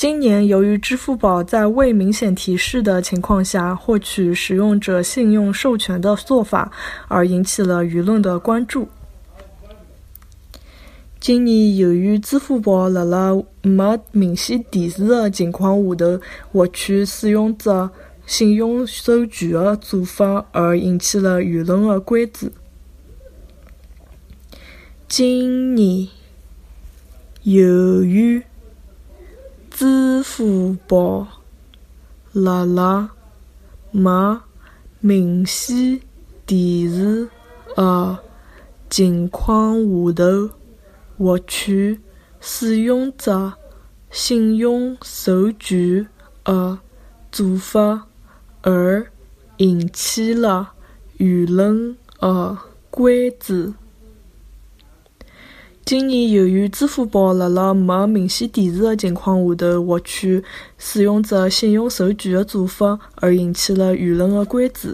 今年，由于支付宝在未明显提示的情况下获取使用者信用授权的做法，而引起了舆论的关注。今年，由于支付宝辣辣没明显提示的情况下头获取使用者信用授权的做法，而引起了舆论的关注。今年，由于支付宝辣辣没明显提示的情况下头获取使用者信用授权的做法，而引起了舆论的关注。今年，由于支付宝辣辣没明显提示的情况下头获取使用者信用授权的做法，而引起了舆论的关注。